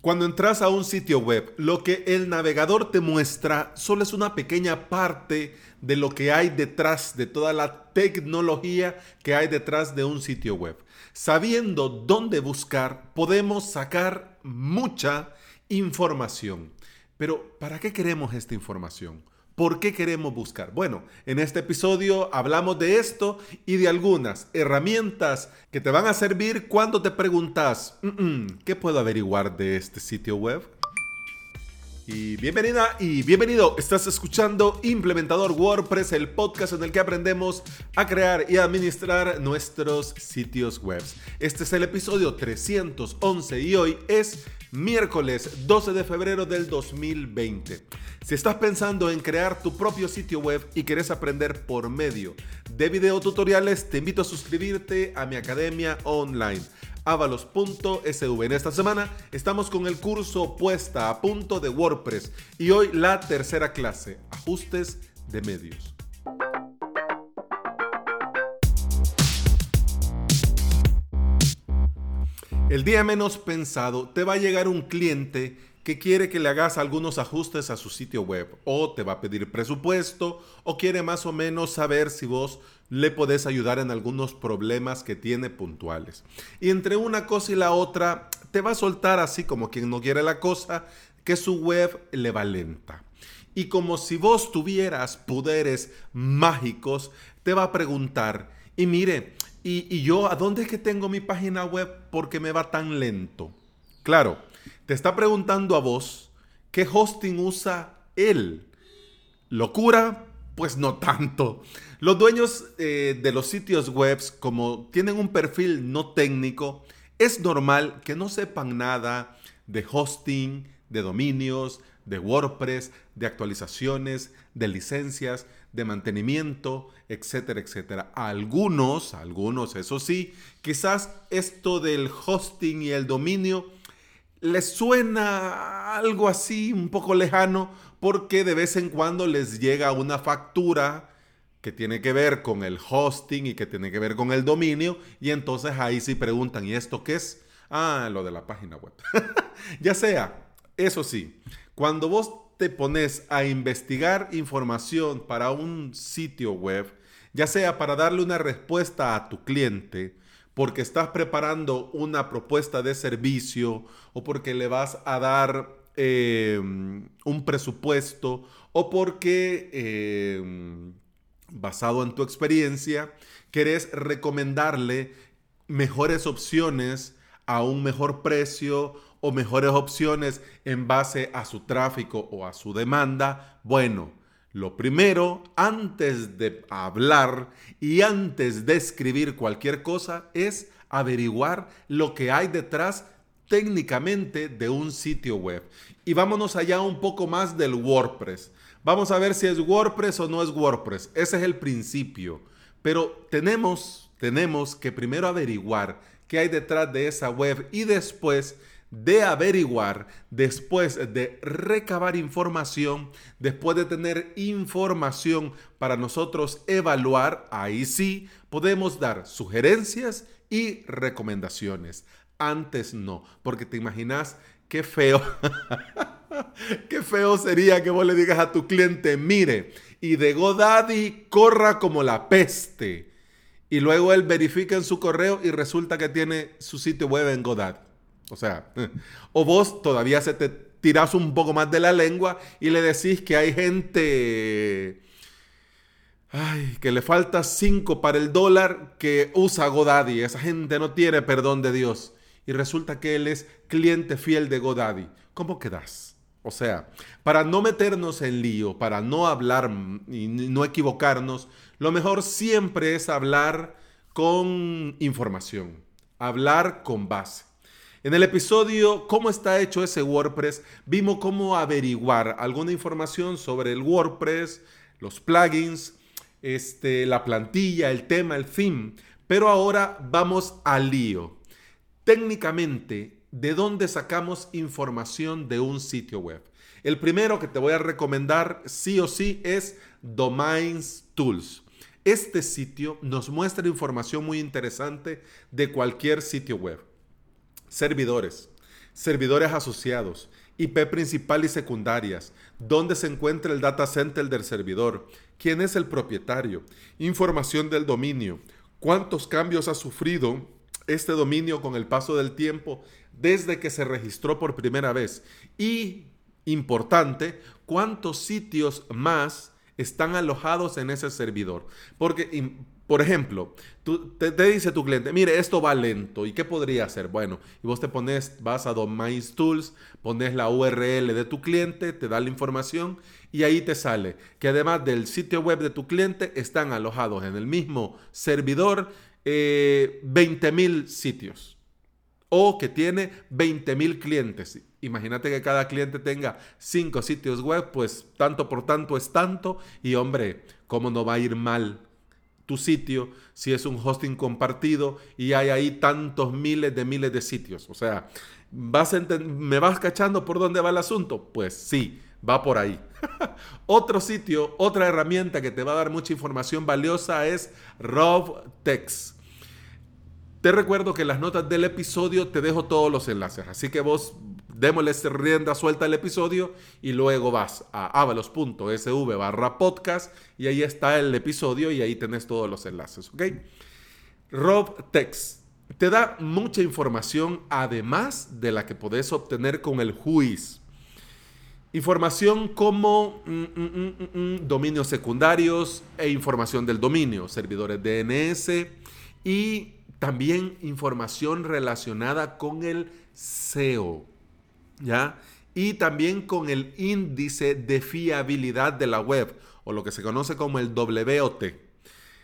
Cuando entras a un sitio web, lo que el navegador te muestra solo es una pequeña parte de lo que hay detrás, de toda la tecnología que hay detrás de un sitio web. Sabiendo dónde buscar, podemos sacar mucha información. Pero, ¿para qué queremos esta información? ¿Por qué queremos buscar? Bueno, en este episodio hablamos de esto y de algunas herramientas que te van a servir cuando te preguntas, ¿qué puedo averiguar de este sitio web? Y bienvenida y bienvenido. Estás escuchando Implementador WordPress, el podcast en el que aprendemos a crear y administrar nuestros sitios web. Este es el episodio 311 y hoy es miércoles 12 de febrero del 2020. Si estás pensando en crear tu propio sitio web y quieres aprender por medio de videotutoriales, te invito a suscribirte a mi academia online avalos.sv. En esta semana estamos con el curso puesta a punto de WordPress y hoy la tercera clase, ajustes de medios. El día menos pensado te va a llegar un cliente que quiere que le hagas algunos ajustes a su sitio web o te va a pedir presupuesto o quiere más o menos saber si vos le podés ayudar en algunos problemas que tiene puntuales. Y entre una cosa y la otra te va a soltar así como quien no quiere la cosa que su web le va lenta. Y como si vos tuvieras poderes mágicos, te va a preguntar, y mire, y, yo, ¿a dónde es que tengo mi página web? porque me va tan lento? Claro, te está preguntando a vos qué hosting usa él. ¿Locura? Pues no tanto. Los dueños eh, de los sitios web, como tienen un perfil no técnico, es normal que no sepan nada de hosting, de dominios, de WordPress, de actualizaciones, de licencias, de mantenimiento, etcétera, etcétera. algunos, algunos, eso sí, quizás esto del hosting y el dominio les suena algo así un poco lejano porque de vez en cuando les llega una factura que tiene que ver con el hosting y que tiene que ver con el dominio y entonces ahí sí preguntan, ¿y esto qué es? Ah, lo de la página web. ya sea, eso sí, cuando vos te pones a investigar información para un sitio web, ya sea para darle una respuesta a tu cliente, porque estás preparando una propuesta de servicio o porque le vas a dar em, un presupuesto o porque, em, basado en tu experiencia, querés recomendarle mejores opciones a un mejor precio o mejores opciones en base a su tráfico o a su demanda? Bueno, lo primero, antes de hablar y antes de escribir cualquier cosa, es averiguar lo que hay detrás técnicamente de un sitio web. Y vámonos allá un poco más del WordPress. Vamos a ver si es WordPress o no es WordPress. Ese es el principio. Pero tenemos, tenemos que primero averiguar qué hay detrás de esa web y después de averiguar, después de recabar información, después de tener información para nosotros evaluar, ahí sí podemos dar sugerencias y recomendaciones. Antes no, porque te imaginas qué feo, qué feo sería que vos le digas a tu cliente, mire, y de GoDaddy corra como la peste. Y luego él verifica en su correo y resulta que tiene su sitio web en GoDaddy. O sea, o vos todavía se te tirás un poco más de la lengua y le decís que hay gente ay, que le falta 5 para el dólar que usa Godaddy. Esa gente no tiene perdón de Dios. Y resulta que él es cliente fiel de Godaddy. ¿Cómo quedas? O sea, para no meternos en lío, para no hablar y no equivocarnos, lo mejor siempre es hablar con información, hablar con base. En el episodio ¿Cómo está hecho ese WordPress? vimos cómo averiguar alguna información sobre el WordPress, los plugins, este, la plantilla, el tema, el theme. Pero ahora vamos al lío. Técnicamente, ¿de dónde sacamos información de un sitio web? El primero que te voy a recomendar sí o sí es Domains Tools. Este sitio nos muestra información muy interesante de cualquier sitio web servidores, servidores asociados, IP principal y secundarias, dónde se encuentra el data center del servidor, quién es el propietario, información del dominio, cuántos cambios ha sufrido este dominio con el paso del tiempo desde que se registró por primera vez y, importante, cuántos sitios más están alojados en ese servidor. Porque por ejemplo, te, dice tu cliente, mire, esto va lento. ¿Y qué podría hacer? Bueno, y vos te pones, vas a Domain Tools, pones la URL de tu cliente, te da la información y ahí te sale que además del sitio web de tu cliente están alojados en el mismo servidor eh, 20.000 sitios o que tiene 20.000 clientes. Imagínate que cada cliente tenga 5 sitios web, pues tanto por tanto es tanto y hombre, ¿cómo no va a ir mal? Tu sitio, si es un hosting compartido y hay ahí tantos miles de miles de sitios. O sea, ¿vas ¿me vas cachando por dónde va el asunto? Pues sí, va por ahí. Otro sitio, otra herramienta que te va a dar mucha información valiosa es RobText. Te recuerdo que en las notas del episodio te dejo todos los enlaces, así que vos démosle rienda suelta al episodio y luego vas a avalos.sv barra podcast y ahí está el episodio y ahí tenés todos los enlaces, ¿ok? Rob Tex te da mucha información además de la que podés obtener con el juiz. Información como mm, mm, mm, dominios secundarios e información del dominio, servidores DNS y también información relacionada con el SEO. ¿Ya? Y también con el índice de fiabilidad de la web, o lo que se conoce como el WOT.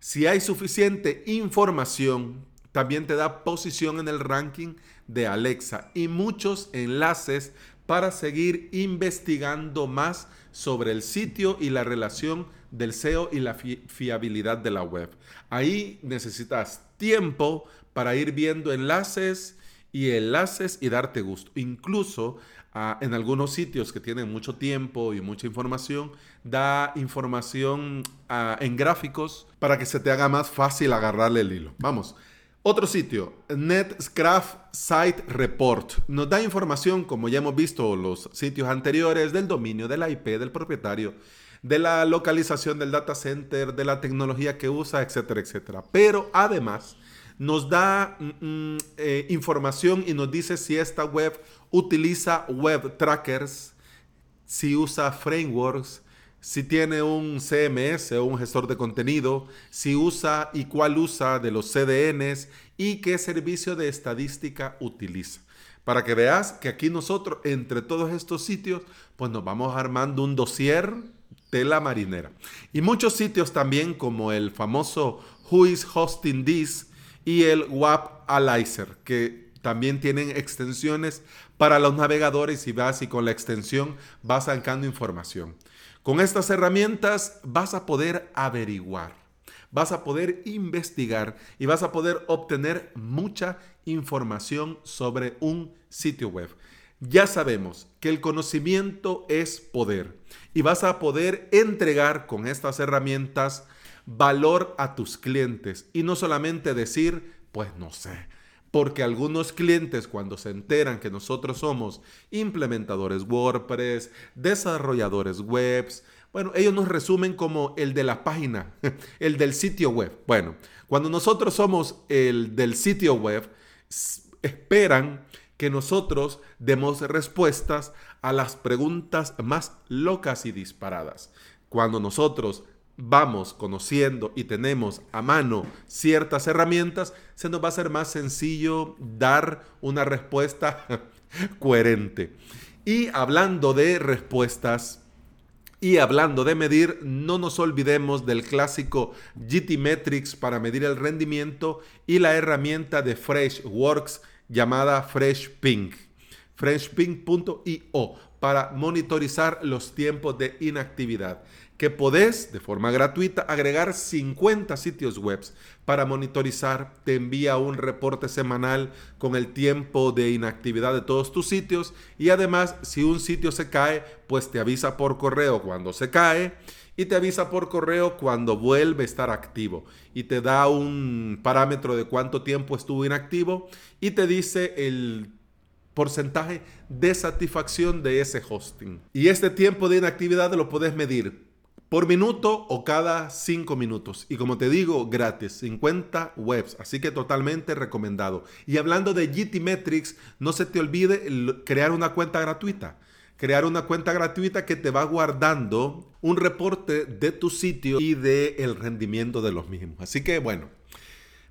Si hay suficiente información, también te da posición en el ranking de Alexa y muchos enlaces para seguir investigando más sobre el sitio y la relación del SEO y la fiabilidad de la web. Ahí necesitas tiempo para ir viendo enlaces y enlaces y darte gusto. Incluso ah, en algunos sitios que tienen mucho tiempo y mucha información, da información ah, en gráficos para que se te haga más fácil agarrarle el hilo. Vamos. Otro sitio, Netscraft Site Report, nos da información, como ya hemos visto los sitios anteriores, del dominio, de la IP, del propietario, de la localización del data center, de la tecnología que usa, etcétera, etcétera. Pero además, nos da mm, mm, eh, información y nos dice si esta web utiliza web trackers, si usa frameworks, si tiene un CMS o un gestor de contenido, si usa y cuál usa de los CDNs y qué servicio de estadística utiliza. Para que veas que aquí nosotros, entre todos estos sitios, pues nos vamos armando un dossier tela marinera. Y muchos sitios también, como el famoso Who is Hosting This, y el WAP Alizer, que también tienen extensiones para los navegadores y vas y con la extensión vas sacando información. Con estas herramientas vas a poder averiguar, vas a poder investigar y vas a poder obtener mucha información sobre un sitio web. Ya sabemos que el conocimiento es poder y vas a poder entregar con estas herramientas valor a tus clientes y no solamente decir, pues no sé. Porque algunos clientes cuando se enteran que nosotros somos implementadores WordPress, desarrolladores webs, bueno, ellos nos resumen como el de la página, el del sitio web. Bueno, cuando nosotros somos el del sitio web, esperan que nosotros demos respuestas a las preguntas más locas y disparadas. Cuando nosotros vamos conociendo y tenemos a mano ciertas herramientas, se nos va a ser más sencillo dar una respuesta coherente. Y hablando de respuestas y hablando de medir, no nos olvidemos del clásico GTmetrix para medir el rendimiento y la herramienta de Freshworks llamada FreshPink. FreshPink.io para monitorizar los tiempos de inactividad que podés de forma gratuita agregar 50 sitios web para monitorizar. Te envía un reporte semanal con el tiempo de inactividad de todos tus sitios y además si un sitio se cae, pues te avisa por correo cuando se cae y te avisa por correo cuando vuelve a estar activo y te da un parámetro de cuánto tiempo estuvo inactivo y te dice el porcentaje de satisfacción de ese hosting. Y este tiempo de inactividad lo puedes medir por minuto o cada 5 minutos. Y como te digo, gratis, 50 webs, así que totalmente recomendado. Y hablando de GT Metrics, no se te olvide crear una cuenta gratuita. Crear una cuenta gratuita que te va guardando un reporte de tu sitio y del el rendimiento de los mismos. Así que bueno,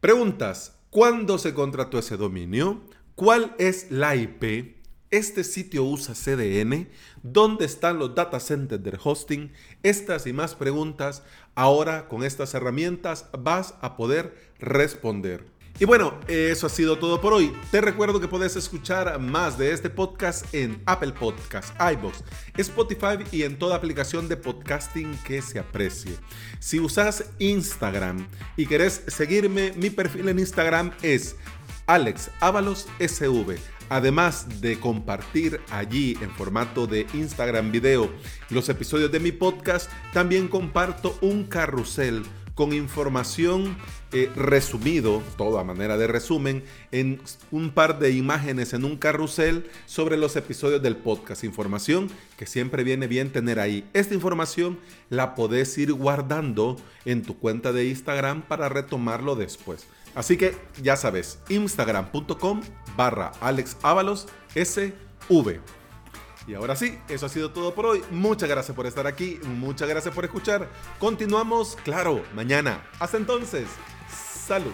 preguntas, ¿cuándo se contrató ese dominio? ¿Cuál es la IP? Este sitio usa CDN. ¿Dónde están los data centers del hosting? Estas y más preguntas ahora con estas herramientas vas a poder responder. Y bueno, eso ha sido todo por hoy. Te recuerdo que puedes escuchar más de este podcast en Apple Podcasts, iBox, Spotify y en toda aplicación de podcasting que se aprecie. Si usas Instagram y querés seguirme, mi perfil en Instagram es Alex SV. Además de compartir allí en formato de Instagram video los episodios de mi podcast, también comparto un carrusel con información eh, resumido, toda manera de resumen, en un par de imágenes en un carrusel sobre los episodios del podcast. Información que siempre viene bien tener ahí. Esta información la podés ir guardando en tu cuenta de Instagram para retomarlo después. Así que ya sabes, instagram.com barra SV. Y ahora sí, eso ha sido todo por hoy. Muchas gracias por estar aquí, muchas gracias por escuchar. Continuamos, claro, mañana. Hasta entonces, salud.